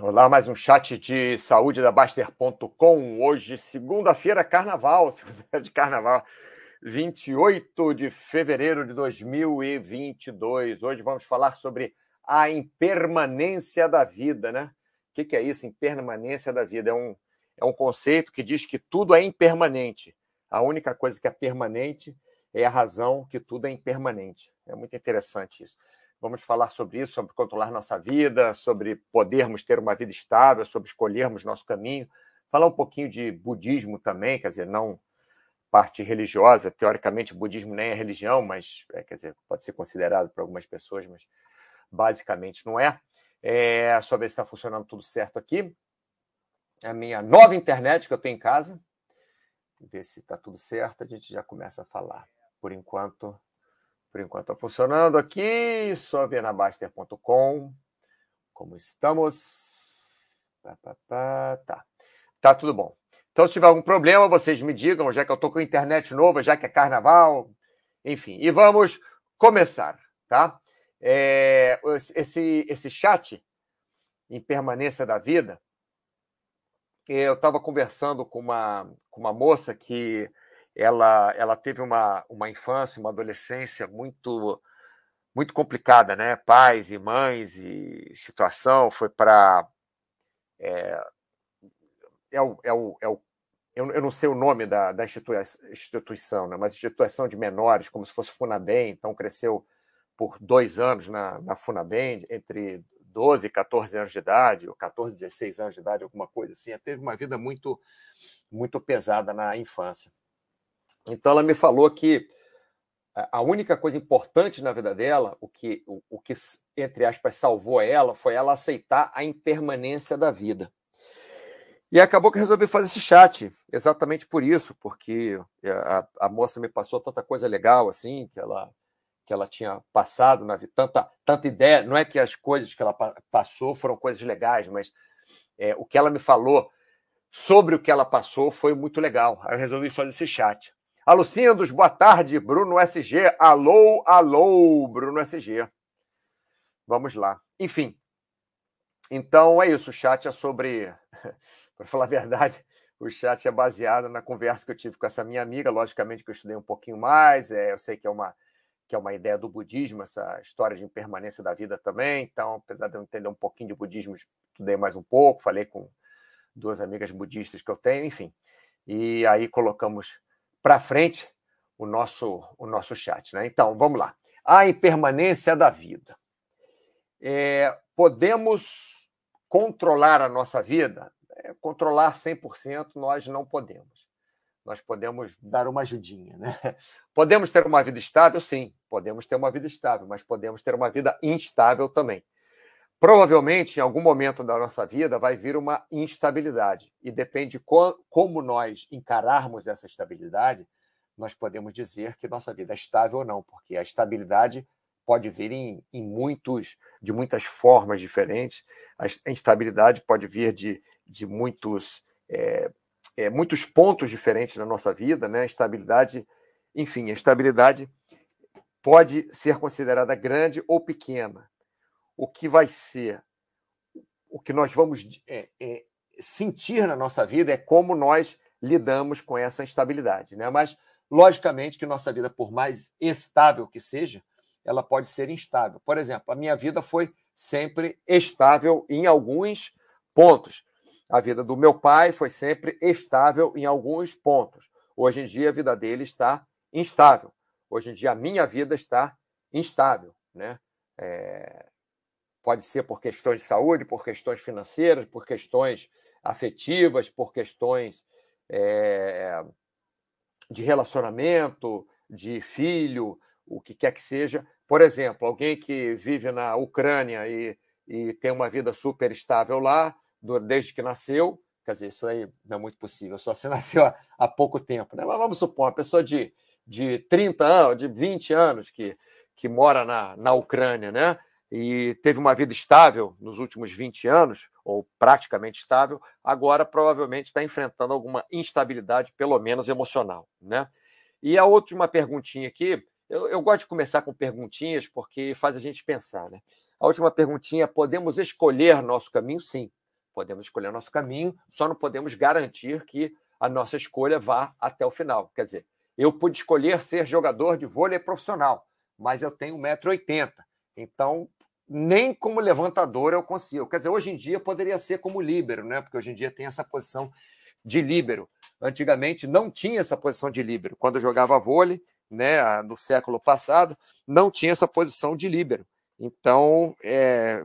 Olá, mais um chat de saúde da Baster.com. Hoje, segunda-feira, carnaval, segunda de carnaval, 28 de fevereiro de 2022. Hoje vamos falar sobre a impermanência da vida, né? O que é isso, impermanência da vida? É um, é um conceito que diz que tudo é impermanente. A única coisa que é permanente é a razão que tudo é impermanente. É muito interessante isso. Vamos falar sobre isso, sobre controlar nossa vida, sobre podermos ter uma vida estável, sobre escolhermos nosso caminho. Falar um pouquinho de budismo também, quer dizer, não parte religiosa. Teoricamente, o budismo nem é religião, mas é, quer dizer, pode ser considerado por algumas pessoas, mas basicamente não é. É só ver se está funcionando tudo certo aqui. A minha nova internet que eu tenho em casa. Ver se está tudo certo, a gente já começa a falar. Por enquanto, por enquanto está funcionando aqui, só ver na Baster.com. Como estamos? Tá, tá, tá, tá. Tá tudo bom. Então, se tiver algum problema, vocês me digam, já que eu estou com internet nova, já que é carnaval, enfim. E vamos começar, tá? É, esse, esse chat em permanência da vida, eu estava conversando com uma, com uma moça que ela, ela teve uma, uma infância, uma adolescência muito muito complicada, né? Pais e mães e situação foi para é, é, o, é, o, é o eu, eu não sei o nome da, da instituição, né? mas instituição de menores, como se fosse Funabem, então cresceu por dois anos na, na Funabem, entre 12 e 14 anos de idade, ou 14, 16 anos de idade, alguma coisa assim. Ela teve uma vida muito, muito pesada na infância. Então ela me falou que a única coisa importante na vida dela, o que, o, o que entre aspas salvou ela, foi ela aceitar a impermanência da vida. E acabou que resolvi fazer esse chat, exatamente por isso, porque a, a moça me passou tanta coisa legal assim, que ela que ela tinha passado na vida, tanta, tanta ideia, não é que as coisas que ela passou foram coisas legais, mas é, o que ela me falou sobre o que ela passou foi muito legal. Aí eu resolvi fazer esse chat. Alucindos, boa tarde, Bruno SG. Alô, alô, Bruno SG. Vamos lá. Enfim. Então é isso. O chat é sobre. Para falar a verdade, o chat é baseado na conversa que eu tive com essa minha amiga. Logicamente que eu estudei um pouquinho mais. É, eu sei que é uma que é uma ideia do budismo, essa história de impermanência da vida também. Então, apesar de eu entender um pouquinho de budismo, estudei mais um pouco, falei com duas amigas budistas que eu tenho, enfim. E aí colocamos para frente o nosso, o nosso chat. Né? Então, vamos lá. A impermanência da vida. É, podemos controlar a nossa vida? É, controlar 100% nós não podemos. Nós podemos dar uma ajudinha. Né? Podemos ter uma vida estável? Sim, podemos ter uma vida estável, mas podemos ter uma vida instável também. Provavelmente, em algum momento da nossa vida, vai vir uma instabilidade. E depende de como nós encararmos essa estabilidade, nós podemos dizer que nossa vida é estável ou não, porque a estabilidade pode vir em, em muitos, de muitas formas diferentes. A instabilidade pode vir de, de muitos, é, é, muitos pontos diferentes na nossa vida. Né? A estabilidade, enfim, a estabilidade pode ser considerada grande ou pequena o que vai ser, o que nós vamos é, é, sentir na nossa vida é como nós lidamos com essa instabilidade. Né? Mas, logicamente, que nossa vida, por mais estável que seja, ela pode ser instável. Por exemplo, a minha vida foi sempre estável em alguns pontos. A vida do meu pai foi sempre estável em alguns pontos. Hoje em dia, a vida dele está instável. Hoje em dia, a minha vida está instável. Né? É, Pode ser por questões de saúde, por questões financeiras, por questões afetivas, por questões é, de relacionamento, de filho, o que quer que seja. Por exemplo, alguém que vive na Ucrânia e, e tem uma vida super estável lá, desde que nasceu, quer dizer, isso aí não é muito possível, só se nasceu há, há pouco tempo. Né? Mas vamos supor, uma pessoa de, de 30 anos, de 20 anos que, que mora na, na Ucrânia, né? E teve uma vida estável nos últimos 20 anos, ou praticamente estável, agora provavelmente está enfrentando alguma instabilidade, pelo menos emocional. Né? E a última perguntinha aqui, eu, eu gosto de começar com perguntinhas porque faz a gente pensar. Né? A última perguntinha: podemos escolher nosso caminho? Sim, podemos escolher nosso caminho, só não podemos garantir que a nossa escolha vá até o final. Quer dizer, eu pude escolher ser jogador de vôlei profissional, mas eu tenho 1,80m. Então, nem como levantador eu consigo. Quer dizer, hoje em dia poderia ser como líbero, né? Porque hoje em dia tem essa posição de líbero. Antigamente não tinha essa posição de líbero. Quando eu jogava vôlei, né, no século passado, não tinha essa posição de líbero. Então, é,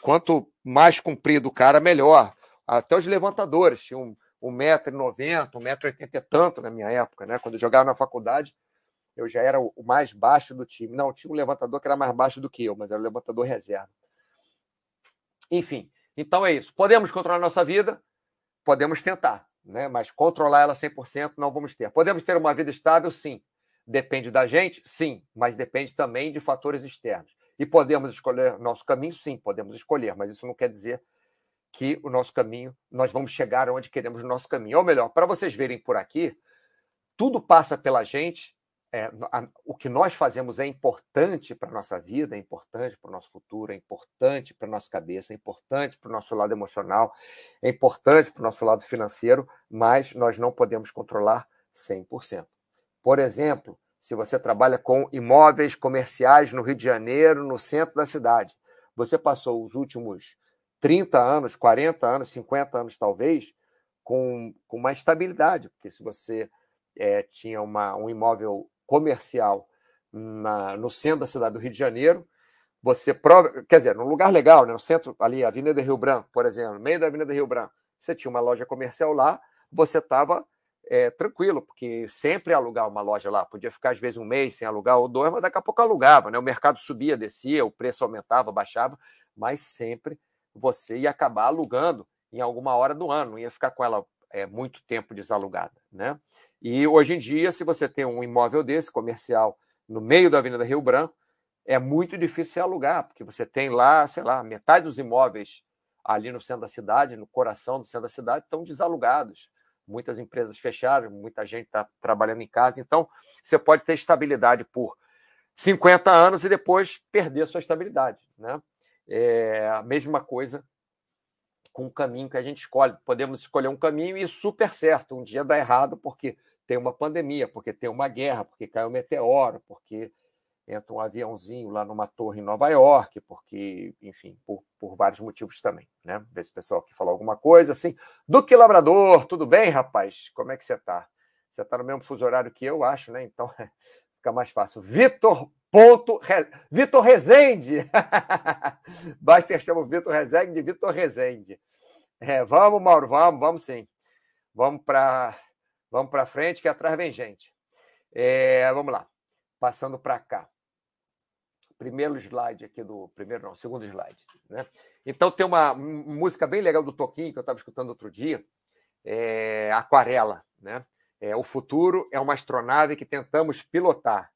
quanto mais comprido o cara, melhor. Até os levantadores tinham 1,90m, 1,80m e tanto na minha época, né? Quando eu jogava na faculdade, eu já era o mais baixo do time. Não, tinha um levantador que era mais baixo do que eu, mas era o levantador reserva. Enfim, então é isso. Podemos controlar a nossa vida? Podemos tentar, né? mas controlar ela 100% não vamos ter. Podemos ter uma vida estável? Sim. Depende da gente? Sim, mas depende também de fatores externos. E podemos escolher nosso caminho? Sim, podemos escolher, mas isso não quer dizer que o nosso caminho, nós vamos chegar onde queremos o nosso caminho. Ou melhor, para vocês verem por aqui, tudo passa pela gente é, a, o que nós fazemos é importante para a nossa vida, é importante para o nosso futuro, é importante para a nossa cabeça, é importante para o nosso lado emocional, é importante para o nosso lado financeiro, mas nós não podemos controlar 100%. Por exemplo, se você trabalha com imóveis comerciais no Rio de Janeiro, no centro da cidade, você passou os últimos 30 anos, 40 anos, 50 anos talvez, com, com uma estabilidade, porque se você é, tinha uma, um imóvel comercial na, no centro da cidade do Rio de Janeiro, você prova, quer dizer, num lugar legal, né, no centro, ali, Avenida Rio Branco, por exemplo, no meio da Avenida Rio Branco, você tinha uma loja comercial lá, você estava é, tranquilo, porque sempre alugar uma loja lá, podia ficar às vezes um mês sem alugar ou dois, mas daqui a pouco alugava, né? O mercado subia, descia, o preço aumentava, baixava, mas sempre você ia acabar alugando em alguma hora do ano, não ia ficar com ela é, muito tempo desalugada, né? E hoje em dia, se você tem um imóvel desse, comercial, no meio da Avenida Rio Branco, é muito difícil alugar, porque você tem lá, sei lá, metade dos imóveis ali no centro da cidade, no coração do centro da cidade, estão desalugados. Muitas empresas fecharam, muita gente está trabalhando em casa. Então, você pode ter estabilidade por 50 anos e depois perder sua estabilidade. Né? É a mesma coisa com o caminho que a gente escolhe. Podemos escolher um caminho e super certo. Um dia dá errado porque tem uma pandemia, porque tem uma guerra, porque caiu um meteoro, porque entra um aviãozinho lá numa torre em Nova York, porque, enfim, por, por vários motivos também, né? Ver se o pessoal aqui falou alguma coisa assim. Duque Labrador, tudo bem, rapaz? Como é que você está? Você está no mesmo fuso horário que eu, acho, né? Então fica mais fácil. Vitor ponto Re... Vitor Rezende. Baster chama o Vitor Rezende de Vitor Rezende. É, vamos, Mauro, vamos, vamos sim. Vamos para Vamos para frente, que atrás vem gente. É, vamos lá. Passando para cá. Primeiro slide aqui do. Primeiro, não, segundo slide. Né? Então, tem uma música bem legal do Toquinho, que eu estava escutando outro dia. É, Aquarela. Né? É, o futuro é uma astronave que tentamos pilotar.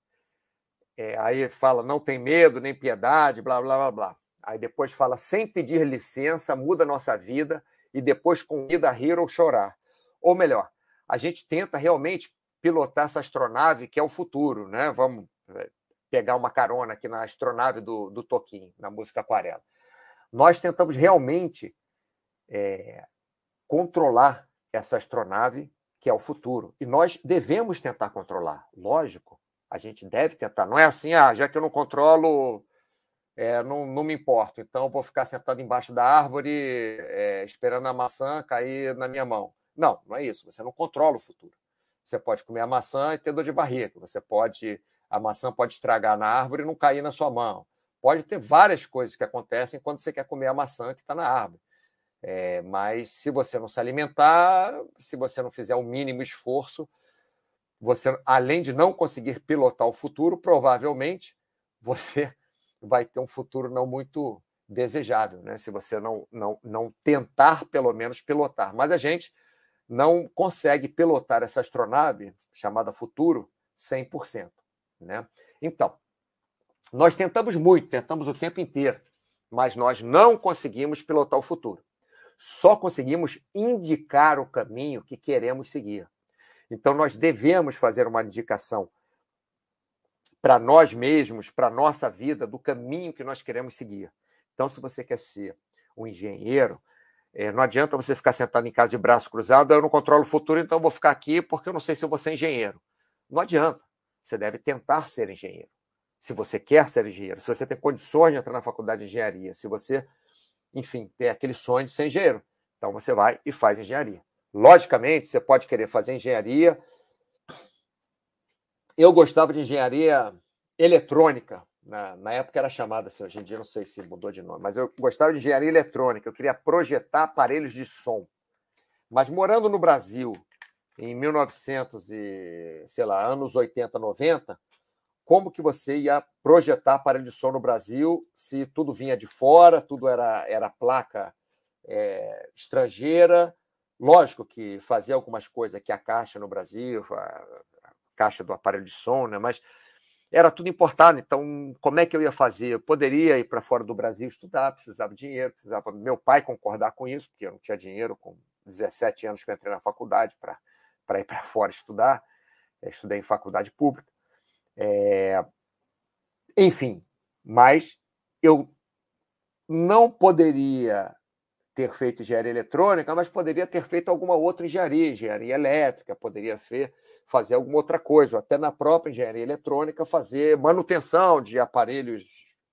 É, aí fala, não tem medo, nem piedade, blá, blá, blá, blá. Aí depois fala, sem pedir licença, muda nossa vida e depois convida a rir ou chorar. Ou melhor, a gente tenta realmente pilotar essa astronave que é o futuro, né? Vamos é, pegar uma carona aqui na astronave do, do Toquinho, na música Aquarela. Nós tentamos realmente é, controlar essa astronave que é o futuro. E nós devemos tentar controlar, lógico. A gente deve tentar. Não é assim, ah, já que eu não controlo, é, não, não me importo. Então, vou ficar sentado embaixo da árvore, é, esperando a maçã cair na minha mão. Não, não é isso. Você não controla o futuro. Você pode comer a maçã e ter dor de barriga. Você pode. A maçã pode estragar na árvore e não cair na sua mão. Pode ter várias coisas que acontecem quando você quer comer a maçã que está na árvore. É, mas se você não se alimentar, se você não fizer o mínimo esforço, você, além de não conseguir pilotar o futuro, provavelmente você vai ter um futuro não muito desejável, né? Se você não, não, não tentar, pelo menos, pilotar. Mas a gente não consegue pilotar essa astronave, chamada Futuro, 100%. Né? Então, nós tentamos muito, tentamos o tempo inteiro, mas nós não conseguimos pilotar o futuro. Só conseguimos indicar o caminho que queremos seguir. Então, nós devemos fazer uma indicação para nós mesmos, para a nossa vida, do caminho que nós queremos seguir. Então, se você quer ser um engenheiro, É, não adianta você ficar sentado em casa de braço cruzado, eu não controlo o futuro, então eu vou ficar aqui porque eu não sei se eu vou ser engenheiro. Não adianta. Você deve tentar ser engenheiro. Se você quer ser engenheiro, se você tem condições de entrar na faculdade de engenharia, se você, enfim, tem aquele sonho de ser engenheiro, então você vai e faz engenharia. Logicamente, você pode querer fazer engenharia. Eu gostava de engenharia eletrônica, na, na, época era chamada assim, hoje em dia não sei se mudou de nome, mas eu gostava de engenharia eletrônica, eu queria projetar aparelhos de som. Mas morando no Brasil, em 1900 e, sei lá, anos 80, 90, como que você ia projetar aparelho de som no Brasil se tudo vinha de fora, tudo era, era placa é, estrangeira? Lógico que fazia algumas coisas que a caixa no Brasil, a, caixa do aparelho de som, né? mas era tudo importado. Então, como é que eu ia fazer? Eu poderia ir para fora do Brasil estudar, precisava de dinheiro, precisava meu pai concordar com isso, porque eu não tinha dinheiro com 17 anos que eu entrei na faculdade para ir para fora estudar. Eu estudei em faculdade pública. É... Enfim, mas eu não poderia ter feito engenharia eletrônica, mas poderia ter feito alguma outra engenharia, engenharia elétrica, poderia ter fazer alguma outra coisa, até na própria engenharia eletrônica fazer manutenção de aparelhos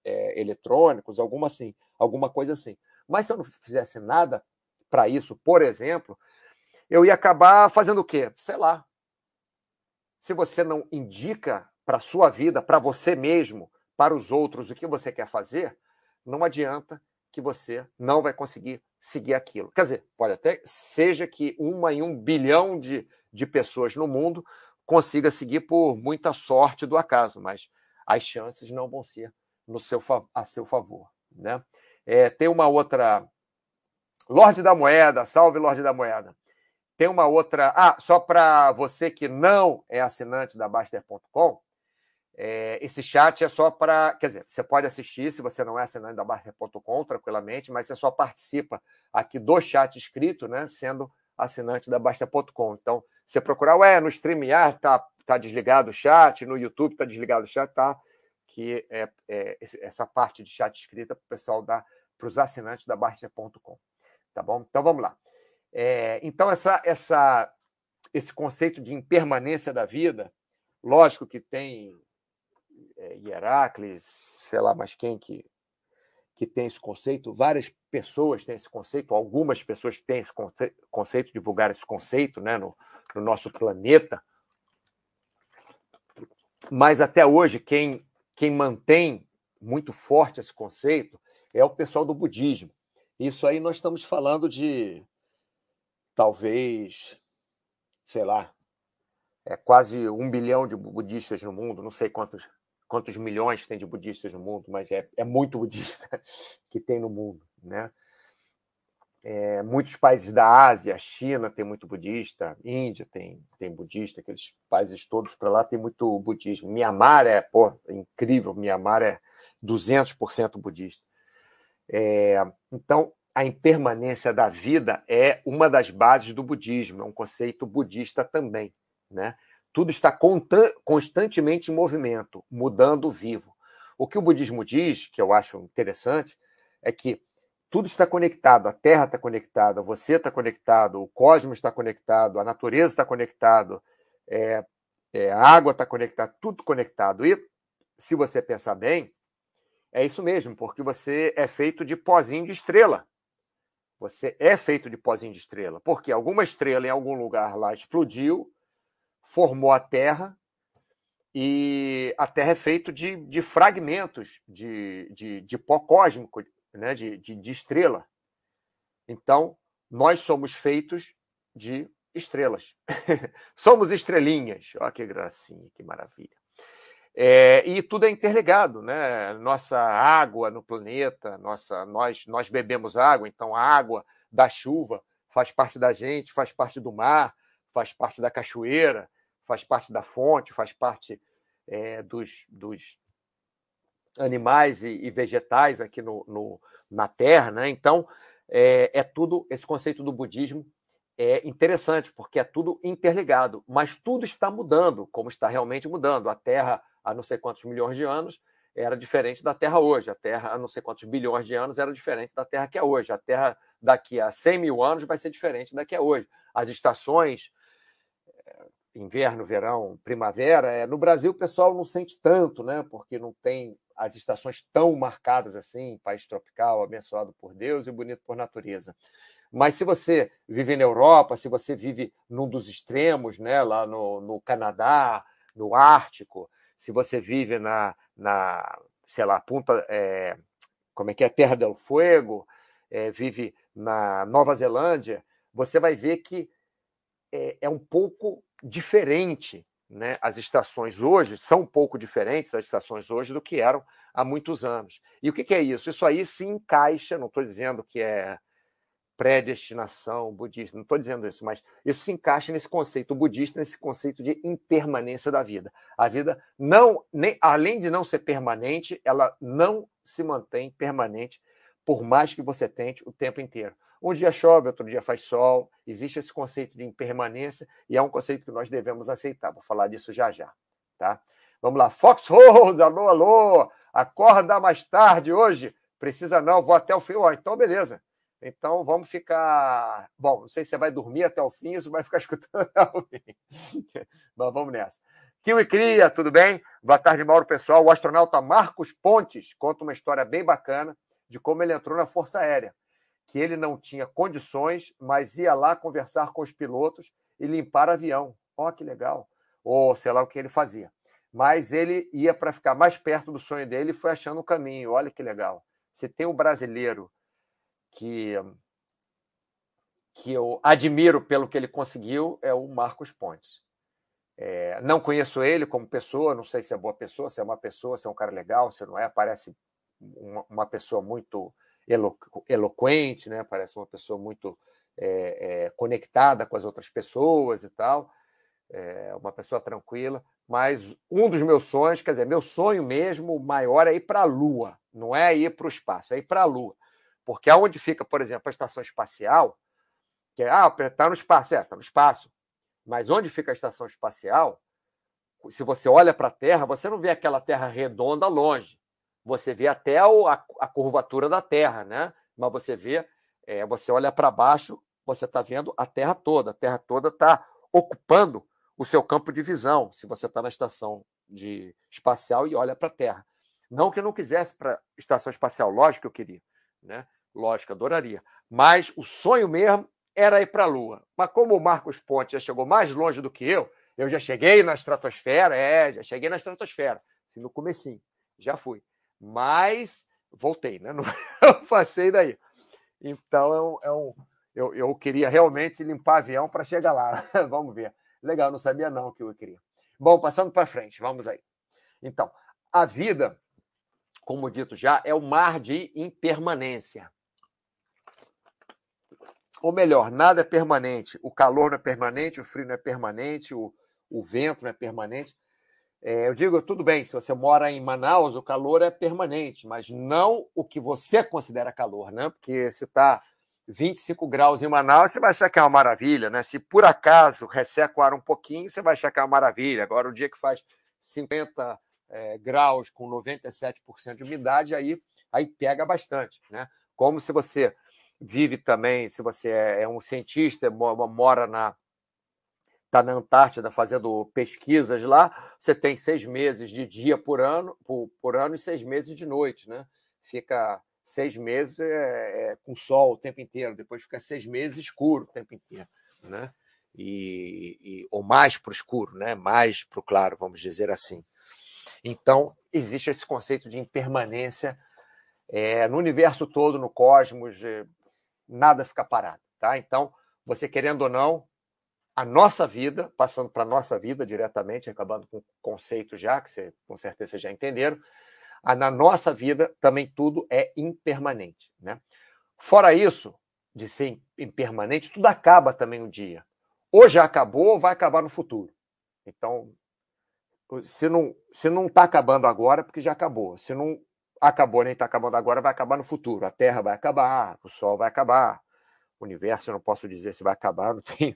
é, eletrônicos, alguma assim, alguma coisa assim. Mas se eu não fizesse nada para isso, por exemplo, eu ia acabar fazendo o quê? Sei lá. Se você não indica para a sua vida, para você mesmo, para os outros o que você quer fazer, não adianta que você não vai conseguir seguir aquilo. Quer dizer, pode até seja que uma em um bilhão de de pessoas no mundo consiga seguir por muita sorte do acaso, mas as chances não vão ser no seu, a seu favor. Né? É, tem uma outra. Lorde da Moeda, salve Lorde da Moeda. Tem uma outra. Ah, só para você que não é assinante da Baster.com, é, esse chat é só para. Quer dizer, você pode assistir se você não é assinante da Baster.com tranquilamente, mas você só participa aqui do chat escrito, né? Sendo assinante da Basta.com. Então, você procurar, ué, no StreamYard tá, tá desligado o chat, no YouTube tá desligado o chat, tá? Que é, é essa parte de chat escrita para o pessoal dar para os assinantes da Basta.com. Tá bom? Então vamos lá. É, então, essa, essa, esse conceito de impermanência da vida, lógico que tem é, sei lá mais quem que que tem esse conceito, várias pessoas têm esse conceito, algumas pessoas têm esse conceito, divulgar esse conceito né, no, no nosso planeta. Mas até hoje, quem, quem mantém muito forte esse conceito é o pessoal do budismo. Isso aí nós estamos falando de talvez, sei lá, é quase um bilhão de budistas no mundo, não sei quantos quantos milhões tem de budistas no mundo, mas é, é muito budista que tem no mundo, né? É, muitos países da Ásia, China tem muito budista, Índia tem, tem budista, aqueles países todos para lá tem muito budismo. Mianmar é, pô, é incrível, Mianmar é 200% budista. É, então, a impermanência da vida é uma das bases do budismo, é um conceito budista também, né? Tudo está constantemente em movimento, mudando vivo. O que o budismo diz, que eu acho interessante, é que tudo está conectado, a Terra está conectada, você está conectado, o cosmos está conectado, a natureza está conectado, é, é, a água está conectada, tudo conectado. E, se você pensar bem, é isso mesmo, porque você é feito de pozinho de estrela. Você é feito de pozinho de estrela, porque alguma estrela em algum lugar lá explodiu, formou a Terra e a Terra é feita de, de fragmentos de, de, de pó cósmico, né? de, de, de estrela. Então, nós somos feitos de estrelas. somos estrelinhas. Olha que gracinha, que maravilha. É, e tudo é interligado, né? Nossa água no planeta, nossa, nós, nós bebemos água, então a água da chuva faz parte da gente, faz parte do mar, faz parte da cachoeira, faz parte da fonte, faz parte é, dos, dos animais e, e, vegetais aqui no, no, na Terra. Né? Então, é, é tudo, esse conceito do budismo é interessante, porque é tudo interligado, mas tudo está mudando, como está realmente mudando. A Terra, há não sei quantos milhões de anos, era diferente da Terra hoje. A Terra, há não sei quantos bilhões de anos, era diferente da Terra que é hoje. A Terra daqui a 100 mil anos vai ser diferente da que é hoje. As estações, inverno, verão, primavera, é, no Brasil o pessoal não sente tanto, né? porque não tem as estações tão marcadas assim, país tropical, abençoado por Deus e bonito por natureza. Mas se você vive na Europa, se você vive num dos extremos, né, lá no, no Canadá, no Ártico, se você vive na, na sei lá, Punta, é, como é que é, Terra del Fuego, é, vive na Nova Zelândia, você vai ver que é, é um pouco diferente. Né? As estações hoje são um pouco diferentes, as estações hoje, do que eram há muitos anos. E o que, que é isso? Isso aí se encaixa, não estou dizendo que é predestinação budista. Não estou dizendo isso, mas isso se encaixa nesse conceito budista, nesse conceito de impermanência da vida. A vida não, nem, além de não ser permanente, ela não se mantém permanente por mais que você tente o tempo inteiro. Um dia chove, outro dia faz sol. Existe esse conceito de impermanência e é um conceito que nós devemos aceitar. Vou falar disso já já, tá? Vamos lá, Foxhold, alô, alô, acorda mais tarde hoje? Precisa não, vou até o fim. Então, beleza. Então vamos ficar. Bom, não sei se você vai dormir até o fim, ou vai ficar escutando até o fim. Mas vamos nessa. Kiwi Cria, tudo bem? Boa tarde, Mauro pessoal. O astronauta Marcos Pontes conta uma história bem bacana de como ele entrou na Força Aérea. Que ele não tinha condições, mas ia lá conversar com os pilotos e limpar avião. Ó, oh, que legal. Ou sei lá o que ele fazia. Mas ele ia para ficar mais perto do sonho dele e foi achando o caminho. Olha que legal. Se tem um brasileiro que, que eu admiro pelo que ele conseguiu é o Marcos Pontes. É, não conheço ele como pessoa, não sei se é boa pessoa, se é uma pessoa, se é um cara legal, se não é. Parece uma, uma pessoa muito elo, eloquente, né? parece uma pessoa muito é, é, conectada com as outras pessoas e tal, é, uma pessoa tranquila. Mas um dos meus sonhos, quer dizer, meu sonho mesmo, maior, é ir para a Lua, não é ir para o espaço, é ir para a Lua. Porque aonde fica, por exemplo, a estação espacial, que é, ah, está no espaço, é, está no espaço. Mas onde fica a estação espacial, se você olha para a Terra, você não vê aquela Terra redonda longe. Você vê até a, a curvatura da Terra, né? Mas você vê, é, você olha para baixo, você está vendo a Terra toda. A Terra toda está ocupando o seu campo de visão, se você está na estação de espacial e olha para a Terra. Não que eu não quisesse para estação espacial, lógico que eu queria, né? Lógico, adoraria. Mas o sonho mesmo era ir para a Lua. Mas como o Marcos Ponte já chegou mais longe do que eu, eu já cheguei na estratosfera, é, já cheguei na estratosfera. Assim, no comecinho, já fui. Mas voltei, né? Não passei daí. Então, é um, eu, eu queria realmente limpar avião para chegar lá. vamos ver. Legal, não sabia não que eu queria. Bom, passando para frente, vamos aí. Então, a vida, como dito já, é o mar de impermanência ou melhor, nada é permanente. O calor não é permanente, o frio não é permanente, o, o vento não é permanente. É, eu digo, tudo bem, se você mora em Manaus, o calor é permanente, mas não o que você considera calor, né? Porque se está 25 graus em Manaus, você vai achar que é uma maravilha, né? Se por acaso resseca o ar um pouquinho, você vai achar que é uma maravilha. Agora, o dia que faz 50 é, graus com 97% de umidade, aí, aí pega bastante, né? Como se você vive também, se você é, é um cientista, mora na está na Antártida fazendo pesquisas lá, você tem seis meses de dia por ano, por, por ano e seis meses de noite, né? Fica seis meses é, é, com sol o tempo inteiro, depois fica seis meses escuro o tempo inteiro, né? E, e ou mais para o escuro, né? Mais para o claro, vamos dizer assim. Então existe esse conceito de impermanência é, no universo todo, no cosmos, nada fica parado, tá? Então, você querendo ou não, a nossa vida, passando para a nossa vida diretamente, acabando com o conceito já, que você com certeza já entenderam, a, na nossa vida também tudo é impermanente, né? Fora isso, de ser impermanente, tudo acaba também um dia. Ou já acabou, ou vai acabar no futuro. Então, se não se não está acabando agora, é porque já acabou. Se não acabou, nem está acabando agora, vai acabar no futuro. A Terra vai acabar, o Sol vai acabar, o universo eu não posso dizer se vai acabar, não tenho,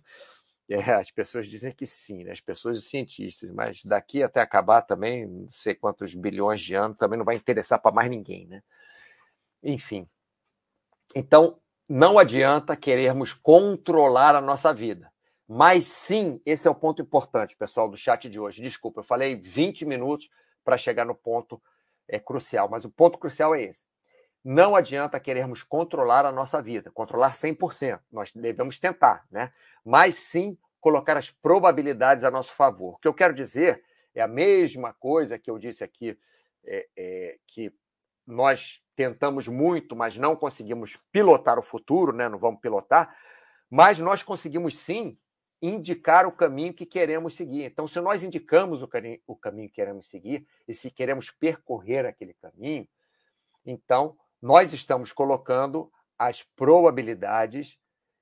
É, as pessoas dizem que sim, né? as pessoas e cientistas, mas daqui até acabar também, não sei quantos bilhões de anos, também não vai interessar para mais ninguém, né? Enfim. Então, não adianta querermos controlar a nossa vida. Mas sim, esse é o ponto importante, pessoal, do chat de hoje. Desculpa, eu falei 20 minutos para chegar no ponto é, crucial, mas o ponto crucial é esse. Não adianta querermos controlar a nossa vida, controlar 100%. Nós devemos tentar, né? Mas sim colocar as probabilidades a nosso favor. O que eu quero dizer é a mesma coisa que eu disse aqui, é, é, que nós tentamos muito, mas não conseguimos pilotar o futuro, né? não vamos pilotar, mas nós conseguimos sim indicar o caminho que queremos seguir. Então, se nós indicamos o o caminho que queremos seguir e se queremos percorrer aquele caminho, então nós estamos colocando as probabilidades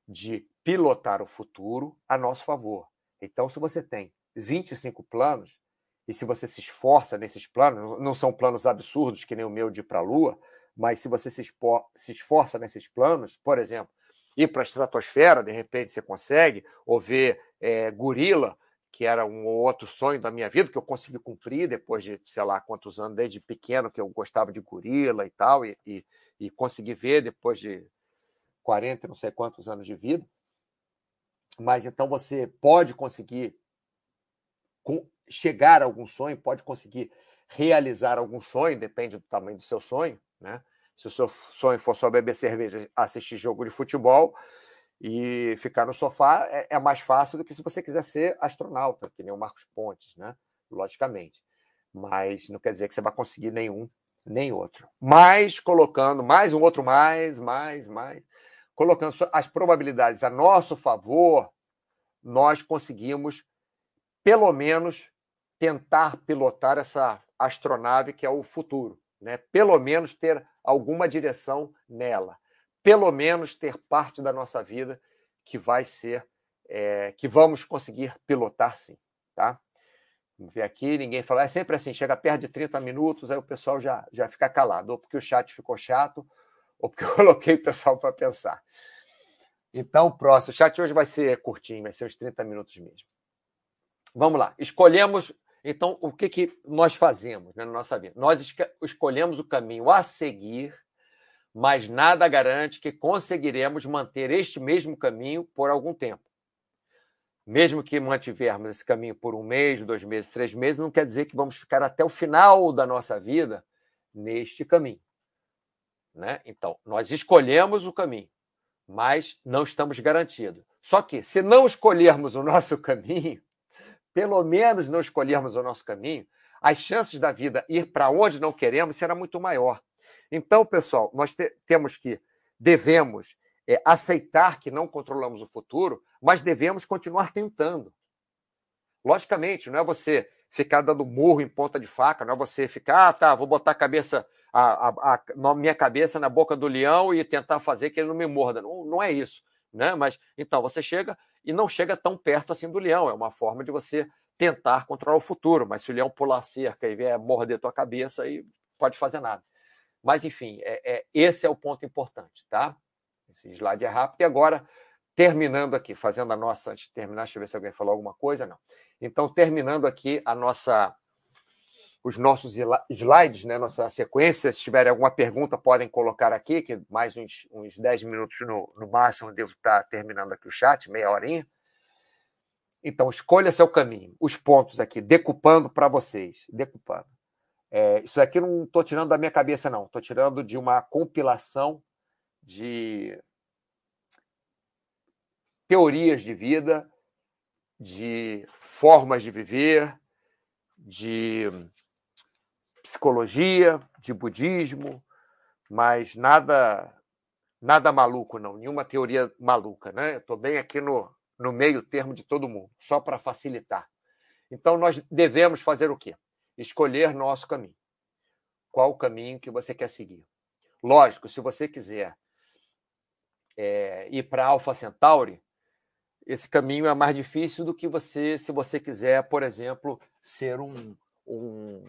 de pilotar o futuro a nosso favor. Então, se você tem 25 planos, e se você se esforça nesses planos, não são planos absurdos que nem o meu de ir para a Lua, mas se você se, expor, se esforça nesses planos, por exemplo, ir para a estratosfera, de repente você consegue, ou ver é, gorila, que era um outro sonho da minha vida, que eu consegui cumprir depois de, sei lá, quantos anos, desde pequeno que eu gostava de gorila e tal, e, e, e consegui ver depois de 40, não sei quantos anos de vida. Mas então você pode conseguir chegar a algum sonho, pode conseguir realizar algum sonho, depende do tamanho do seu sonho, né? Se o seu sonho for só beber cerveja, assistir jogo de futebol e ficar no sofá, é, é mais fácil do que se você quiser ser astronauta, que nem o Marcos Pontes, né? Logicamente. Mas não quer dizer que você vai conseguir nenhum nem outro. Mas colocando mais um outro mais, mais, mais, colocando as probabilidades a nosso favor, nós conseguimos pelo menos tentar pilotar essa astronave que é o futuro, né? Pelo menos ter alguma direção nela, pelo menos ter parte da nossa vida que vai ser, é, que vamos conseguir pilotar, sim, tá? Vamos ver aqui, ninguém fala, é sempre assim, chega perto de 30 minutos, aí o pessoal já, já fica calado, ou porque o chat ficou chato, ou porque eu coloquei o pessoal para pensar. Então, próximo. O chat hoje vai ser curtinho, vai ser uns 30 minutos mesmo. Vamos lá. Escolhemos então, o que, que nós fazemos né, na nossa vida? Nós escolhemos o caminho a seguir, mas nada garante que conseguiremos manter este mesmo caminho por algum tempo. Mesmo que mantivermos esse caminho por um mês, dois meses, três meses, não quer dizer que vamos ficar até o final da nossa vida neste caminho. Né? Então, nós escolhemos o caminho, mas não estamos garantidos. Só que, se não escolhermos o nosso caminho, pelo menos não escolhermos o nosso caminho, as chances da vida ir para onde não queremos será muito maior. Então, pessoal, nós te temos que, devemos é, aceitar que não controlamos o futuro, mas devemos continuar tentando. Logicamente, não é você ficar dando murro em ponta de faca, não é você ficar, ah, tá, vou botar a cabeça, a, a, a, minha cabeça na boca do leão e tentar fazer que ele não me morda. Não, não é isso. Né? Mas então você chega e não chega tão perto assim do leão. É uma forma de você tentar controlar o futuro. Mas se o leão pular cerca e vier morder tua cabeça, aí pode fazer nada. Mas, enfim, é, é, esse é o ponto importante, tá? Esse slide é rápido. E agora, terminando aqui, fazendo a nossa, antes de terminar, deixa eu ver se alguém falou alguma coisa, não. Então, terminando aqui a nossa os nossos slides, né, nossa sequência. Se tiverem alguma pergunta, podem colocar aqui, que mais uns, uns 10 minutos no, no máximo, eu devo estar terminando aqui o chat, meia horinha. Então, escolha seu caminho. Os pontos aqui, decupando para vocês. Decupando. É, isso aqui não estou tirando da minha cabeça, não. Estou tirando de uma compilação de teorias de vida, de formas de viver, de psicologia, de budismo, mas nada nada maluco, não, nenhuma teoria maluca. Né? Estou bem aqui no, no meio termo de todo mundo, só para facilitar. Então, nós devemos fazer o quê? Escolher nosso caminho. Qual o caminho que você quer seguir? Lógico, se você quiser é, ir para Alpha Centauri, esse caminho é mais difícil do que você, se você quiser, por exemplo, ser um, um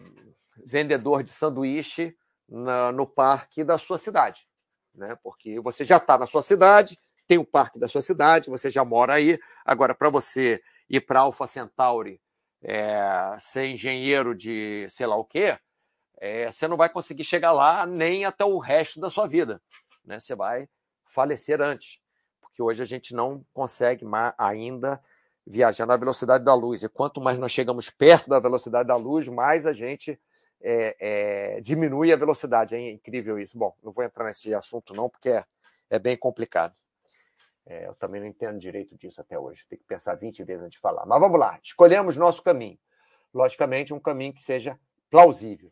vendedor de sanduíche na, no parque da sua cidade, né? Porque você já está na sua cidade, tem o parque da sua cidade, você já mora aí. Agora, para você ir para Alpha Centauri, é, ser engenheiro de sei lá o quê, é, você não vai conseguir chegar lá nem até o resto da sua vida. Né? Você vai falecer antes, porque hoje a gente não consegue ainda viajar na velocidade da luz. E quanto mais nós chegamos perto da velocidade da luz, mais a gente é, é, diminui a velocidade. É incrível isso. Bom, não vou entrar nesse assunto não, porque é, é bem complicado. É, eu também não entendo direito disso até hoje. Tem que pensar 20 vezes antes de falar. Mas vamos lá. Escolhemos nosso caminho. Logicamente, um caminho que seja plausível.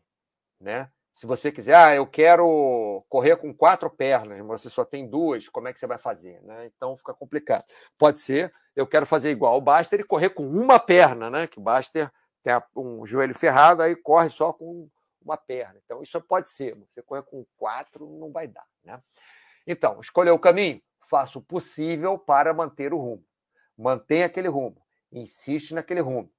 Né? Se você quiser, ah, eu quero correr com quatro pernas, mas você só tem duas, como é que você vai fazer? Né? Então fica complicado. Pode ser, eu quero fazer igual o Baster e correr com uma perna, né? Que o Baster tem um joelho ferrado, aí corre só com uma perna. Então isso pode ser. Você correr com quatro, não vai dar. Né? Então, escolheu o caminho? Faça o possível para manter o rumo. Mantenha aquele rumo. Insiste naquele rumo.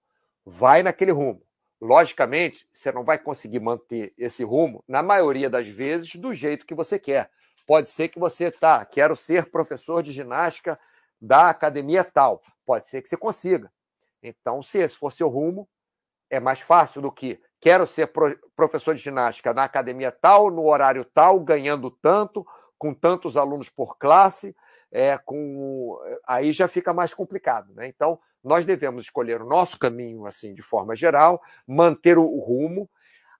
Vai naquele rumo Logicamente, você não vai conseguir manter esse rumo, na maioria das vezes, do jeito que você quer. Pode ser que você tá, quero ser professor de ginástica da academia tal. Pode ser que você consiga. Então, se esse for seu rumo, é mais fácil do que quero ser professor de ginástica na academia tal, no horário tal, ganhando tanto, com tantos alunos por classe, é, com aí já fica mais complicado. Né? Então, nós devemos escolher o nosso caminho, assim, de forma geral, manter o rumo,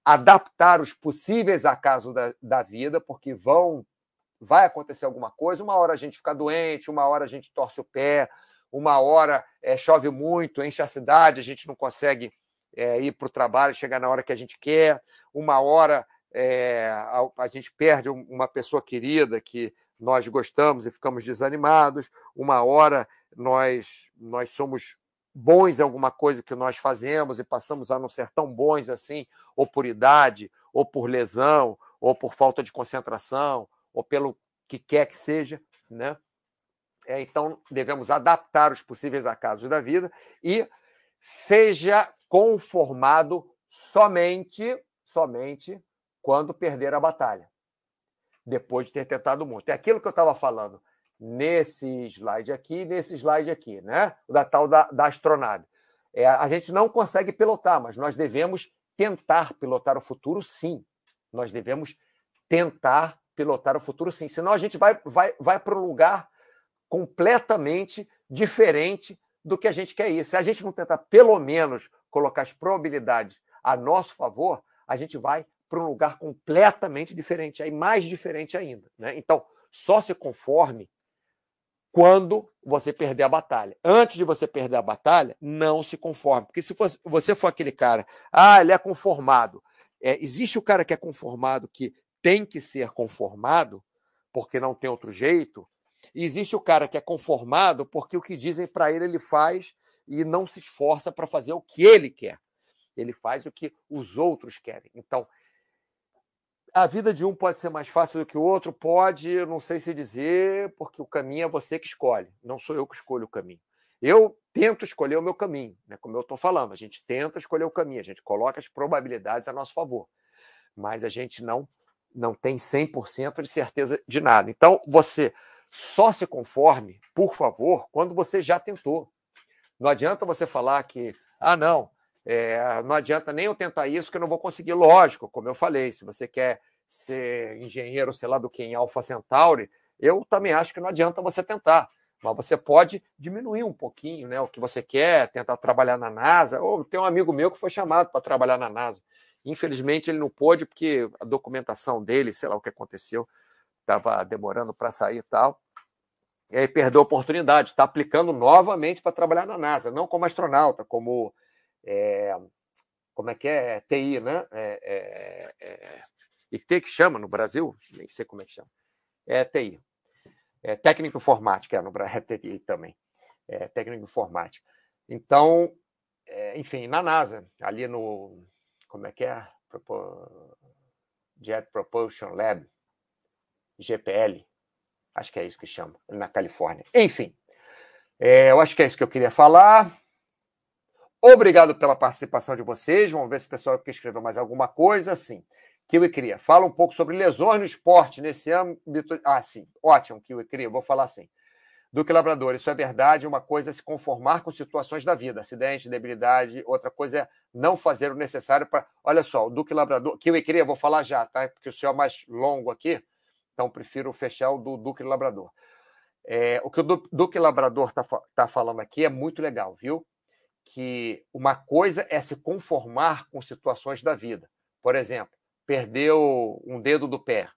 adaptar os possíveis acasos da, da vida, porque vão vai acontecer alguma coisa. Uma hora a gente fica doente, uma hora a gente torce o pé, uma hora é, chove muito, enche a cidade, a gente não consegue é, ir para o trabalho, chegar na hora que a gente quer. Uma hora é, a, a, gente perde uma pessoa querida que nós gostamos e ficamos desanimados. Uma hora nós, nós somos bons em alguma coisa que nós fazemos e passamos a não ser tão bons assim, ou por idade, ou por lesão, ou por falta de concentração, ou pelo que quer que seja, né? É, então, devemos adaptar os possíveis acasos da vida e seja conformado somente, somente quando perder a batalha, depois de ter tentado muito. É aquilo que eu estava falando nesse slide aqui, nesse slide aqui, né? O da tal da, da astronave. É, a gente não consegue pilotar, mas nós devemos tentar pilotar o futuro, sim. Nós devemos tentar pilotar o futuro, sim. Senão a gente vai, vai, vai para um lugar completamente diferente do que a gente quer ir. Se a gente não tentar, pelo menos, colocar as probabilidades a nosso favor, a gente vai para um lugar completamente diferente, aí mais diferente ainda. Né? Então, só se conforme quando você perder a batalha. Antes de você perder a batalha, não se conforme. Porque se você for aquele cara, ah, ele é conformado. É, existe o cara que é conformado, que tem que ser conformado, porque não tem outro jeito. E existe o cara que é conformado porque o que dizem para ele, ele faz e não se esforça para fazer o que ele quer. Ele faz o que os outros querem. Então, a vida de um pode ser mais fácil do que o outro? Pode, não sei se dizer, porque o caminho é você que escolhe, não sou eu que escolho o caminho. Eu tento escolher o meu caminho, né? como eu estou falando, a gente tenta escolher o caminho, a gente coloca as probabilidades a nosso favor, mas a gente não, não tem 100% de certeza de nada. Então, você só se conforme, por favor, quando você já tentou. Não adianta você falar que, ah, não, é, não adianta nem eu tentar isso, que eu não vou conseguir. Lógico, como eu falei, se você quer ser engenheiro, sei lá do que, em Alpha Centauri, eu também acho que não adianta você tentar. Mas você pode diminuir um pouquinho né, o que você quer, tentar trabalhar na NASA. Ou tem um amigo meu que foi chamado para trabalhar na NASA. Infelizmente, ele não pôde, porque a documentação dele, sei lá o que aconteceu, estava demorando para sair e tal. E aí perdeu a oportunidade, está aplicando novamente para trabalhar na NASA, não como astronauta, como é, como é que é? é TI, né? É, é, é IT que chama no Brasil, nem sei como é que chama. É TI. É técnico informática, é, no Brasil, é TI também. É técnico informática. Então, é, enfim, na NASA, ali no. Como é que é? Jet Propulsion Lab, GPL, acho que é isso que chama, na Califórnia. Enfim, é, eu acho que é isso que eu queria falar. Obrigado pela participação de vocês. Vamos ver se o pessoal quer escrever mais alguma coisa. Sim. Kiwi Cria, fala um pouco sobre lesões no esporte nesse âmbito. Ah, sim. Ótimo, Kiwi Cria. Vou falar assim. Duque Labrador, isso é verdade. Uma coisa é se conformar com situações da vida, acidente, debilidade. Outra coisa é não fazer o necessário para. Olha só, o Duque Labrador, que eu queria, vou falar já, tá? Porque o senhor é mais longo aqui, então prefiro fechar o do Duque Labrador. É, o que o Duque Labrador está tá falando aqui é muito legal, viu? Que uma coisa é se conformar com situações da vida. Por exemplo, perdeu um dedo do pé.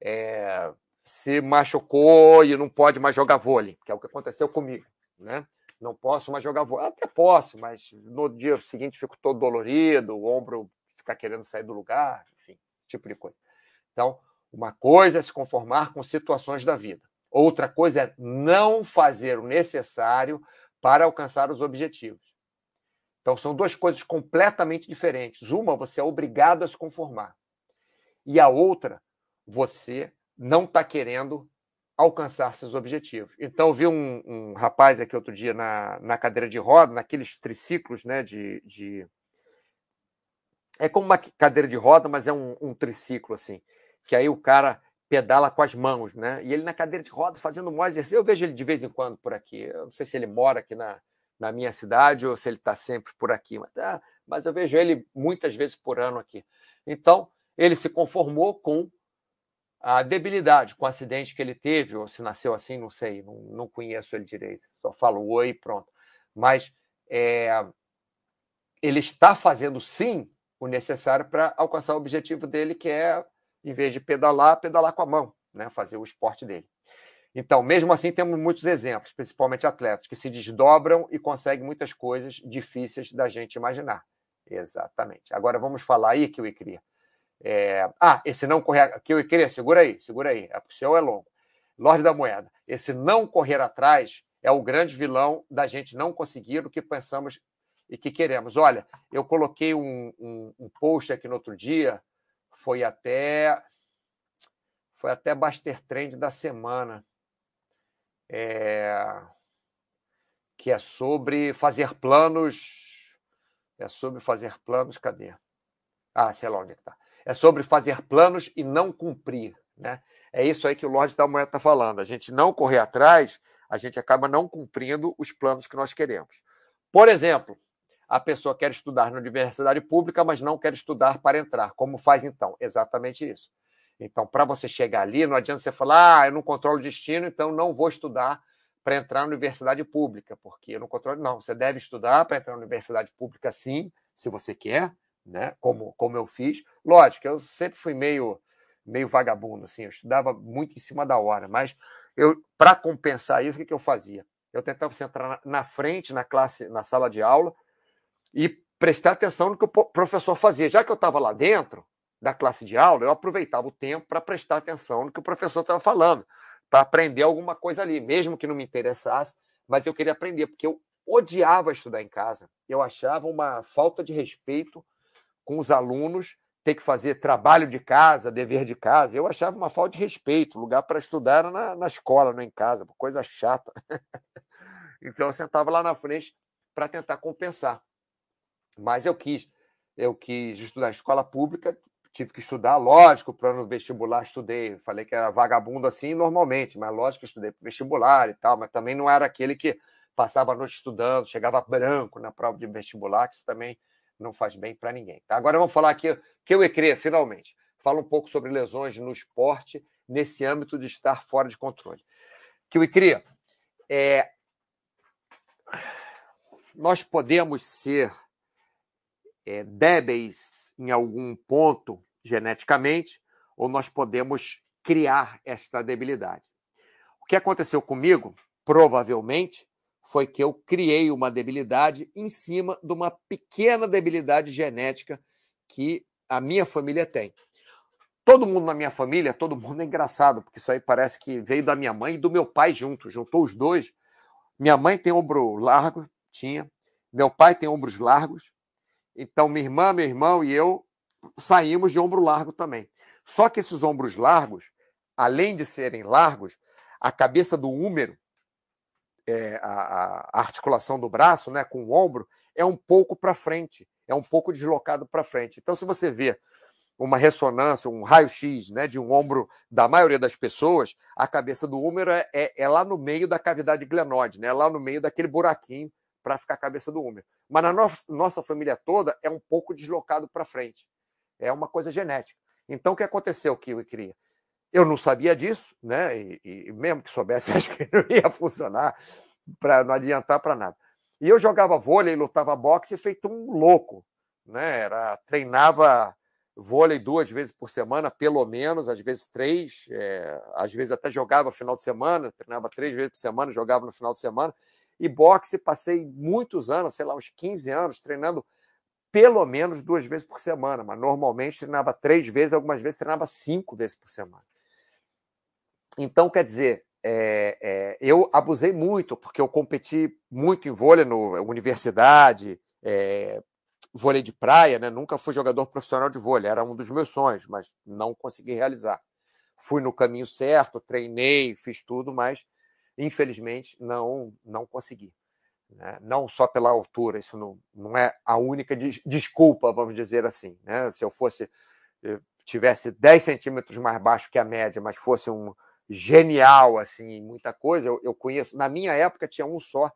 É, se machucou e não pode mais jogar vôlei, que é o que aconteceu comigo, né? Não posso mais jogar vôlei. Até posso, mas no dia seguinte fico todo dolorido, o ombro fica querendo sair do lugar, enfim, tipo de coisa. Então, uma coisa é se conformar com situações da vida. Outra coisa é não fazer o necessário para alcançar os objetivos. Então, são duas coisas completamente diferentes. Uma, você é obrigado a se conformar. E a outra, você não está querendo alcançar seus objetivos. Então, eu vi um, um, rapaz aqui outro dia na, na cadeira de roda, naqueles triciclos, né? De, de... É como uma cadeira de roda, mas é um, um, triciclo, assim. Que aí o cara pedala com as mãos, né? E ele na cadeira de roda fazendo um exercício. Eu vejo ele de vez em quando por aqui. Eu não sei se ele mora aqui na, na minha cidade ou se ele está sempre por aqui, mas, ah, mas eu vejo ele muitas vezes por ano aqui. Então, ele se conformou com a debilidade com o acidente que ele teve, ou se nasceu assim, não sei, não, não conheço ele direito, só falo oi e pronto. Mas é, ele está fazendo sim o necessário para alcançar o objetivo dele, que é, em vez de pedalar, pedalar com a mão, né? fazer o esporte dele. Então, mesmo assim, temos muitos exemplos, principalmente atletas, que se desdobram e conseguem muitas coisas difíceis da gente imaginar. Exatamente. Agora vamos falar aí, que eu queria é... Ah, esse não correr. Aqui eu queria, segura aí, segura aí. É o seu é longo. Lorde da Moeda. Esse não correr atrás é o grande vilão da gente não conseguir o que pensamos e que queremos. Olha, eu coloquei um, um, um post aqui no outro dia, foi até. Foi até Baster Trend da semana. É, que é sobre fazer planos. É sobre fazer planos. Cadê? Ah, sei lá onde é que está é sobre fazer planos e não cumprir. Né? É isso aí que o Lorde da Moeda está falando. A gente não correr atrás, a gente acaba não cumprindo os planos que nós queremos. Por exemplo, a pessoa quer estudar na universidade pública, mas não quer estudar para entrar. Como faz então? Exatamente isso. Então, para você chegar ali, não adianta você falar, ah, eu não controlo o destino, então não vou estudar para entrar na universidade pública, porque eu não controlo. Não, você deve estudar para entrar na universidade pública, sim, se você quer, né? Como, como eu fiz. Lógico, eu sempre fui meio meio vagabundo, assim, eu estudava muito em cima da hora, mas eu para compensar isso, o que, que eu fazia? Eu tentava sentar na frente, na classe, na sala de aula e prestar atenção no que o professor fazia. Já que eu estava lá dentro da classe de aula, eu aproveitava o tempo para prestar atenção no que o professor estava falando, para aprender alguma coisa ali, mesmo que não me interessasse, mas eu queria aprender, porque eu odiava estudar em casa. Eu achava uma falta de respeito com os alunos ter que fazer trabalho de casa, dever de casa. Eu achava uma falta de respeito. O lugar para estudar era na, na escola, não em casa, coisa chata. então eu sentava lá na frente para tentar compensar. Mas eu quis, eu quis estudar em escola pública, tive que estudar, lógico, para no vestibular estudei. Falei que era vagabundo assim normalmente, mas lógico estudei para vestibular e tal, mas também não era aquele que passava a noite estudando, chegava branco na prova de vestibular, que isso também não faz bem para ninguém. Tá? Agora vamos falar aqui, que eu ecrê, finalmente. Fala um pouco sobre lesões no esporte, nesse âmbito de estar fora de controle. Que eu ecrê, é, nós podemos ser é, débeis em algum ponto geneticamente, ou nós podemos criar esta debilidade. O que aconteceu comigo, provavelmente, foi que eu criei uma debilidade em cima de uma pequena debilidade genética que a minha família tem. Todo mundo na minha família, todo mundo é engraçado, porque isso aí parece que veio da minha mãe e do meu pai junto, juntou os dois. Minha mãe tem ombro largo, tinha. Meu pai tem ombros largos. Então, minha irmã, meu irmão e eu saímos de ombro largo também. Só que esses ombros largos, além de serem largos, a cabeça do úmero é, a, a, articulação do braço, né, com o ombro, é um pouco para frente, é um pouco deslocado para frente. Então, se você vê uma ressonância, um raio-x né, de um ombro da maioria das pessoas, a cabeça do húmero é, é, é lá no meio da cavidade glenoide, né, lá no meio daquele buraquinho para ficar a cabeça do húmero. Mas na nossa, nossa família toda é um pouco deslocado para frente. É uma coisa genética. Então, o que aconteceu, que eu queria? Eu não sabia disso, né? E, e mesmo que soubesse, acho que não ia funcionar, para não adiantar para nada. E eu jogava vôlei, lutava boxe feito um louco, né? Era, treinava vôlei duas vezes por semana, pelo menos, às vezes três, é, às vezes até jogava no final de semana, treinava três vezes por semana, jogava no final de semana. E boxe, passei muitos anos, sei lá, uns 15 anos, treinando pelo menos duas vezes por semana, mas normalmente treinava três vezes, algumas vezes treinava cinco vezes por semana. Então, quer dizer, é, é, eu abusei muito, porque eu competi muito em vôlei na universidade, é, vôlei de praia, né? Nunca fui jogador profissional de vôlei, era um dos meus sonhos, mas não consegui realizar. Fui no caminho certo, treinei, fiz tudo, mas infelizmente não não consegui. Né? Não só pela altura, isso não, não é a única desculpa, vamos dizer assim. Né? Se eu fosse eu tivesse 10 centímetros mais baixo que a média, mas fosse um genial assim muita coisa, eu, eu conheço. Na minha época tinha um só,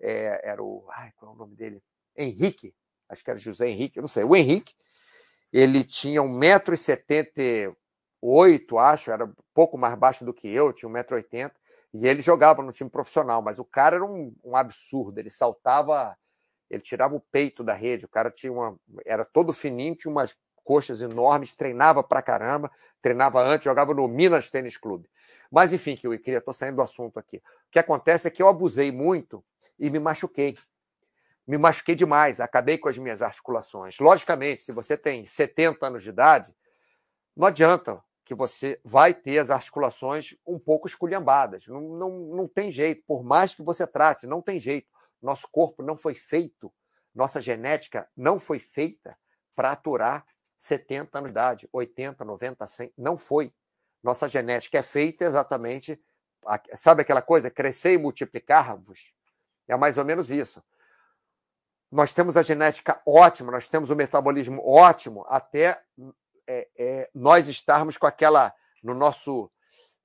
é, era o ai, qual é o nome dele? Henrique, acho que era José Henrique, não sei, o Henrique, ele tinha 1,78m, acho, era um pouco mais baixo do que eu, tinha 1,80m, e ele jogava no time profissional, mas o cara era um, um, absurdo, ele saltava, ele tirava o peito da rede, o cara tinha uma, era todo fininho, tinha umas coxas enormes, treinava pra caramba, treinava antes, jogava no Minas Tênis Clube. Mas enfim, que eu queria, tô saindo do assunto aqui. O que acontece é que eu abusei muito e me machuquei me machuquei demais, acabei com as minhas articulações. Logicamente, se você tem 70 anos de idade, não adianta que você vai ter as articulações um pouco esculhambadas. Não, não, não tem jeito, por mais que você trate, não tem jeito. Nosso corpo não foi feito, nossa genética não foi feita para aturar 70 anos de idade, 80, 90, 100. Não foi. Nossa genética é feita exatamente. Sabe aquela coisa? Crescer e multiplicar-vos? É mais ou menos isso nós temos a genética ótima, nós temos o metabolismo ótimo, até é, é, nós estarmos com aquela, no nosso,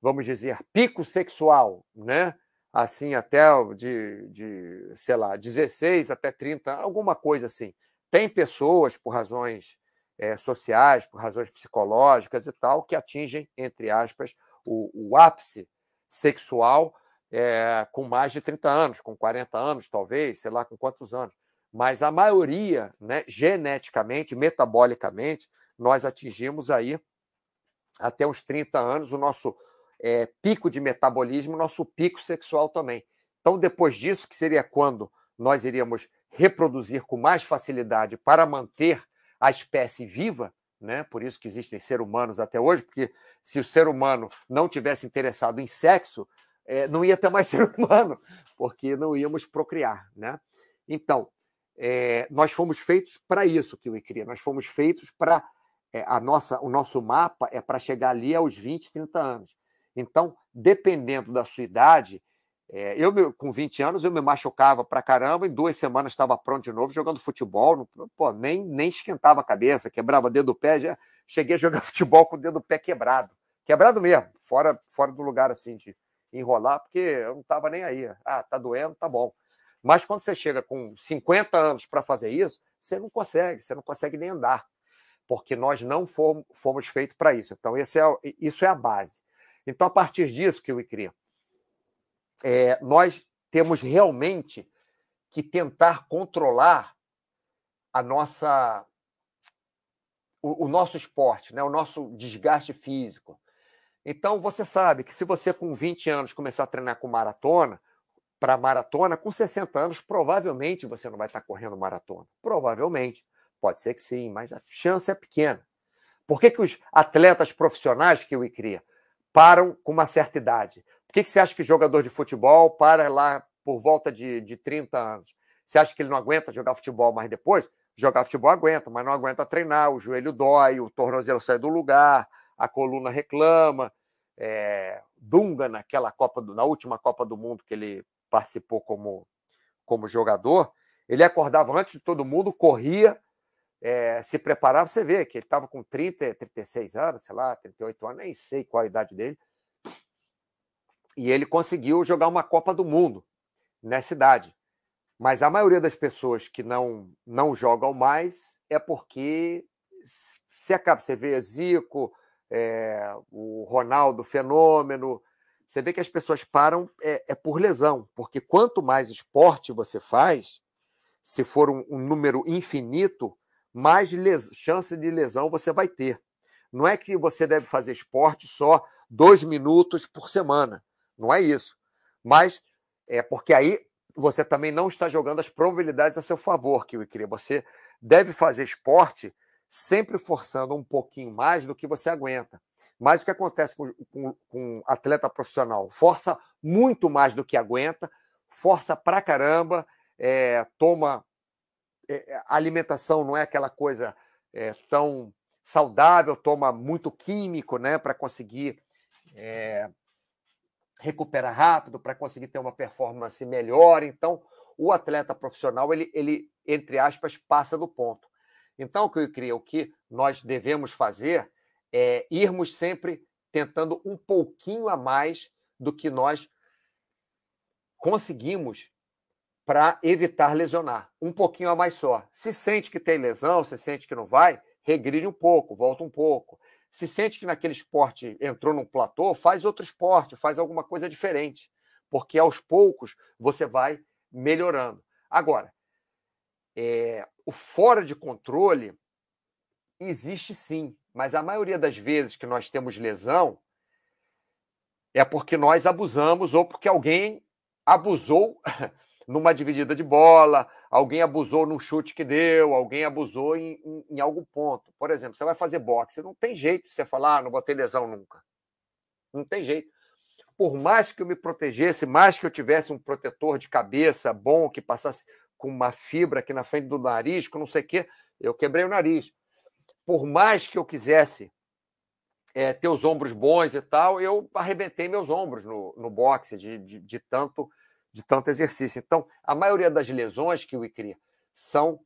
vamos dizer, pico sexual, né? Assim, até de, de, sei lá, 16 até 30, alguma coisa assim. Tem pessoas, por razões é, sociais, por razões psicológicas e tal, que atingem, entre aspas, o, o ápice sexual é, com mais de 30 anos, com 40 anos, talvez, sei lá com quantos anos mas a maioria, né, geneticamente, metabolicamente, nós atingimos aí até os 30 anos o nosso é, pico de metabolismo, nosso pico sexual também. Então, depois disso, que seria quando nós iríamos reproduzir com mais facilidade para manter a espécie viva, né? Por isso que existem seres humanos até hoje, porque se o ser humano não tivesse interessado em sexo, é, não ia ter mais ser humano, porque não íamos procriar, né? Então, é, nós fomos feitos para isso, que eu queria. Nós fomos feitos para a nossa, o nosso mapa é para chegar ali aos 20, 30 anos. Então, dependendo da sua idade, é, eu com 20 anos eu me machucava para caramba, em duas semanas estava pronto de novo jogando futebol, pô, nem, nem esquentava a cabeça, quebrava o dedo do pé, já cheguei a jogar futebol com o dedo do pé quebrado, quebrado mesmo, fora, fora do lugar assim de enrolar, porque eu não estava nem aí. Ah, tá doendo, tá bom. Mas quando você chega com 50 anos para fazer isso, você não consegue, você não consegue nem andar, porque nós não fomos, feitos para isso. Então, esse é, isso é a base. Então, a partir disso que eu queria, é, nós temos realmente que tentar controlar a nossa o, o, nosso esporte, né? o nosso desgaste físico. Então, você sabe que se você com 20 anos começar a treinar com maratona, para maratona, com 60 anos, provavelmente você não vai estar correndo maratona. Provavelmente. Pode ser que sim, mas a chance é pequena. Por que, que os atletas profissionais que o cria param com uma certa idade? Por que, que você acha que jogador de futebol para lá por volta de, de 30 anos? Você acha que ele não aguenta jogar futebol mais depois? Jogar futebol aguenta, mas não aguenta treinar, o joelho dói, o tornozelo sai do lugar, a coluna reclama. É, Dunga, naquela Copa do, na última Copa do Mundo que ele participou como, como jogador, ele acordava antes de todo mundo, corria, é, se preparar, você vê que ele estava com 30, 36 anos, sei lá, 38 anos, nem sei qual a idade dele. E ele conseguiu jogar uma Copa do Mundo nessa idade. Mas a maioria das pessoas que não, não jogam mais é porque se acaba. Você vê Zico, é, o Ronaldo Fenômeno, você vê que as pessoas param é, é por lesão, porque quanto mais esporte você faz, se for um, um número infinito, mais les... chance de lesão você vai ter. Não é que você deve fazer esporte só dois minutos por semana. Não é isso. Mas é porque aí você também não está jogando as probabilidades a seu favor, que eu queria. Você deve fazer esporte sempre forçando um pouquinho mais do que você aguenta. Mas o que acontece com, com, com um atleta profissional? Força muito mais do que aguenta, força pra caramba, é, toma. É, a alimentação não é aquela coisa é, tão saudável, toma muito químico né, para conseguir é, recuperar rápido, para conseguir ter uma performance melhor. Então, o atleta profissional, ele, ele, entre aspas, passa do ponto. Então, o que eu queria, o que nós devemos fazer é irmos sempre tentando um pouquinho a mais do que nós conseguimos para evitar lesionar. Um pouquinho a mais só. Se sente que tem lesão, se sente que não vai, regride um pouco, volta um pouco. Se sente que naquele esporte entrou num platô, faz outro esporte, faz alguma coisa diferente. Porque aos poucos você vai melhorando. Agora, é, o fora de controle existe sim, mas a maioria das vezes que nós temos lesão é porque nós abusamos ou porque alguém abusou numa dividida de bola, alguém abusou num chute que deu, alguém abusou em, em, em algum ponto. Por exemplo, você vai fazer boxe, não tem jeito de você falar, ah, não vou ter lesão nunca. Não tem jeito. Por mais que eu me protegesse, mais que eu tivesse um protetor de cabeça bom, que passasse com uma fibra aqui na frente do nariz, com não sei o quê. Eu quebrei o nariz. Por mais que eu quisesse é, ter os ombros bons e tal, eu arrebentei meus ombros no, no boxe de, de, de, tanto, de tanto exercício. Então, a maioria das lesões que o ICRI são.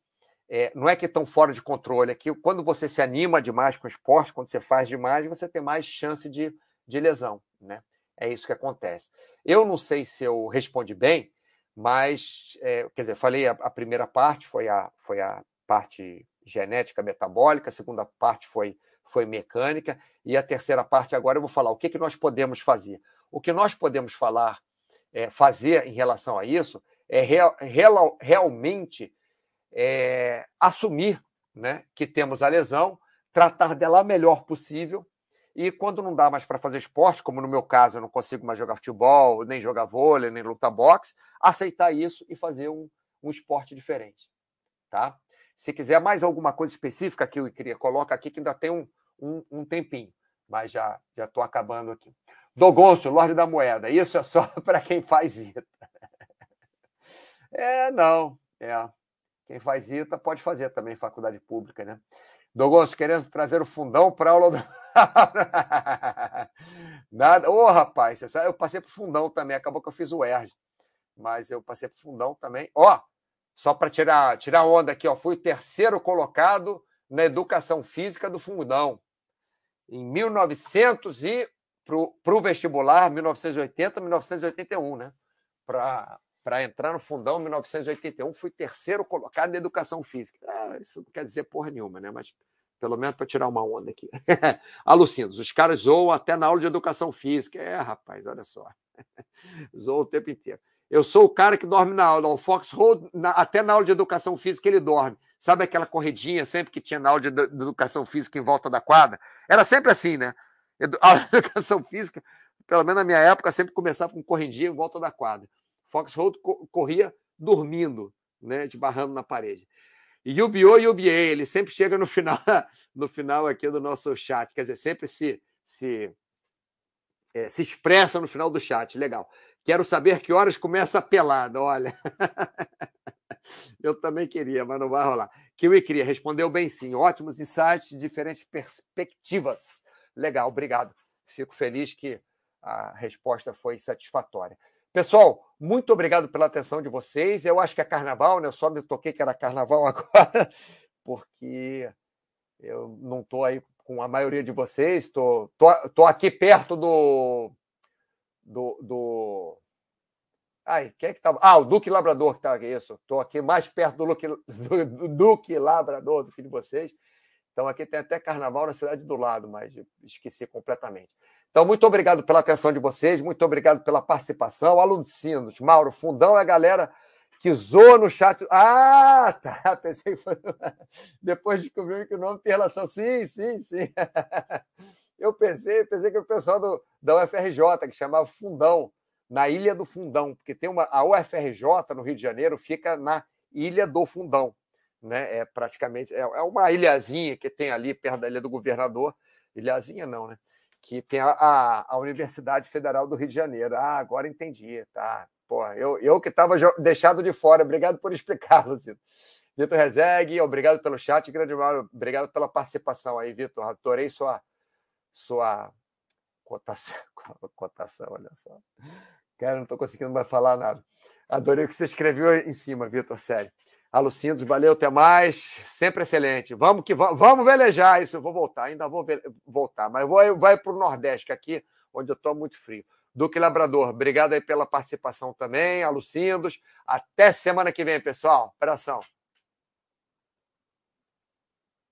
É, não é que estão fora de controle, é que quando você se anima demais com o esporte, quando você faz demais, você tem mais chance de, de lesão. Né? É isso que acontece. Eu não sei se eu respondi bem, mas, é, quer dizer, falei a, a, primeira parte foi a, foi a parte genética metabólica, a segunda parte foi, foi mecânica, e a terceira parte agora eu vou falar o que, que nós podemos fazer. O que nós podemos falar, é, fazer em relação a isso é real, real, realmente é, assumir né, que temos a lesão, tratar dela o melhor possível e quando não dá mais para fazer esporte, como no meu caso, eu não consigo mais jogar futebol, nem jogar vôlei, nem lutar boxe, aceitar isso e fazer um, um esporte diferente. Tá? Se quiser mais alguma coisa específica que eu queria, coloca aqui que ainda tem um, um, um tempinho, mas já já estou acabando aqui. Dogoncio, Lorde da Moeda, isso é só para quem faz ITA. É, não, é. Quem faz ITA pode fazer também faculdade pública, né? Dogoncio, querendo trazer o fundão para aula do... Nada. Ô, oh, rapaz, eu passei pro fundão também. Acabou que eu fiz o ERG. Mas eu passei pro fundão também. Ó, oh, só para tirar, tirar onda aqui, ó. Fui o terceiro colocado na educação física do fundão. Em 1900 e para o vestibular, 1980, 1981, né? Para entrar no fundão, 1981, fui terceiro colocado na educação física. Ah, isso não quer dizer porra nenhuma, né? Mas pelo menos para tirar uma onda aqui. Alucinos, os caras zoam até na aula de educação física. É, rapaz, olha só. Zoam o tempo inteiro. Eu sou o cara que dorme na aula. O Fox Road, na, até na aula de educação física, ele dorme. Sabe aquela corridinha sempre que tinha na aula de educação física em volta da quadra? Era sempre assim, né? A de educação física, pelo menos na minha época, sempre começava com corridinha em volta da quadra. Fox Road corria dormindo, né? Esbarrando na parede. E o Bio e o ele sempre chega no final, no final aqui do nosso chat, quer dizer, sempre se, se, é, se expressa no final do chat. Legal. Quero saber que horas começa a pelada, olha. Eu também queria, mas não vai rolar. Kiwi Cria respondeu bem sim. Ótimos insights, diferentes perspectivas. Legal, obrigado. Fico feliz que a resposta foi satisfatória. Pessoal, muito obrigado pela atenção de vocês. Eu acho que é carnaval, né? Eu só me toquei que era carnaval agora. porque eu não estou aí com a maioria de vocês, estou tô, tô, tô, aqui perto do. do, do... Ai, quem é que estava? Ah, o Duque Labrador que está aqui, isso. Estou aqui mais perto do, Luque, do, do Duque Labrador, do filho de vocês. Então, aqui tem até carnaval na cidade do lado, mas esqueci completamente. Então, muito obrigado pela atenção de vocês, muito obrigado pela participação. Alucinos, Mauro, Fundão é a galera que zoa no chat. Ah, tá. Pensei que foi. Depois descobri que o nome tem relação. Sim, sim, sim. Eu pensei, pensei que o pessoal do, da UFRJ, que chamava Fundão, na Ilha do Fundão, porque tem uma. A UFRJ no Rio de Janeiro fica na Ilha do Fundão né? É praticamente é, é uma ilhazinha que tem ali perto da ilha do governador, ilhazinha não, né? Que tem a, a, a Universidade Federal do Rio de Janeiro. Ah, agora entendi, tá? Pô, eu, eu que estava deixado de fora. Obrigado por explicar, Luciano. Vitor Rezegue, obrigado pelo chat, grande Mauro, obrigado pela participação aí, Vitor. Adorei sua, sua cotação, cotação, olha só. Cara, não estou conseguindo mais falar nada. Adorei o que você escreveu em cima, Vitor, sério. Alucindos, valeu, até mais. Sempre excelente. Vamos que vamos, vamos velejar isso. Eu vou voltar, ainda vou voltar, mas vou vai para o Nordeste, que aqui onde eu estou muito frio. Duque Labrador, obrigado aí pela participação também. Alucindos. Até semana que vem, pessoal. Operação.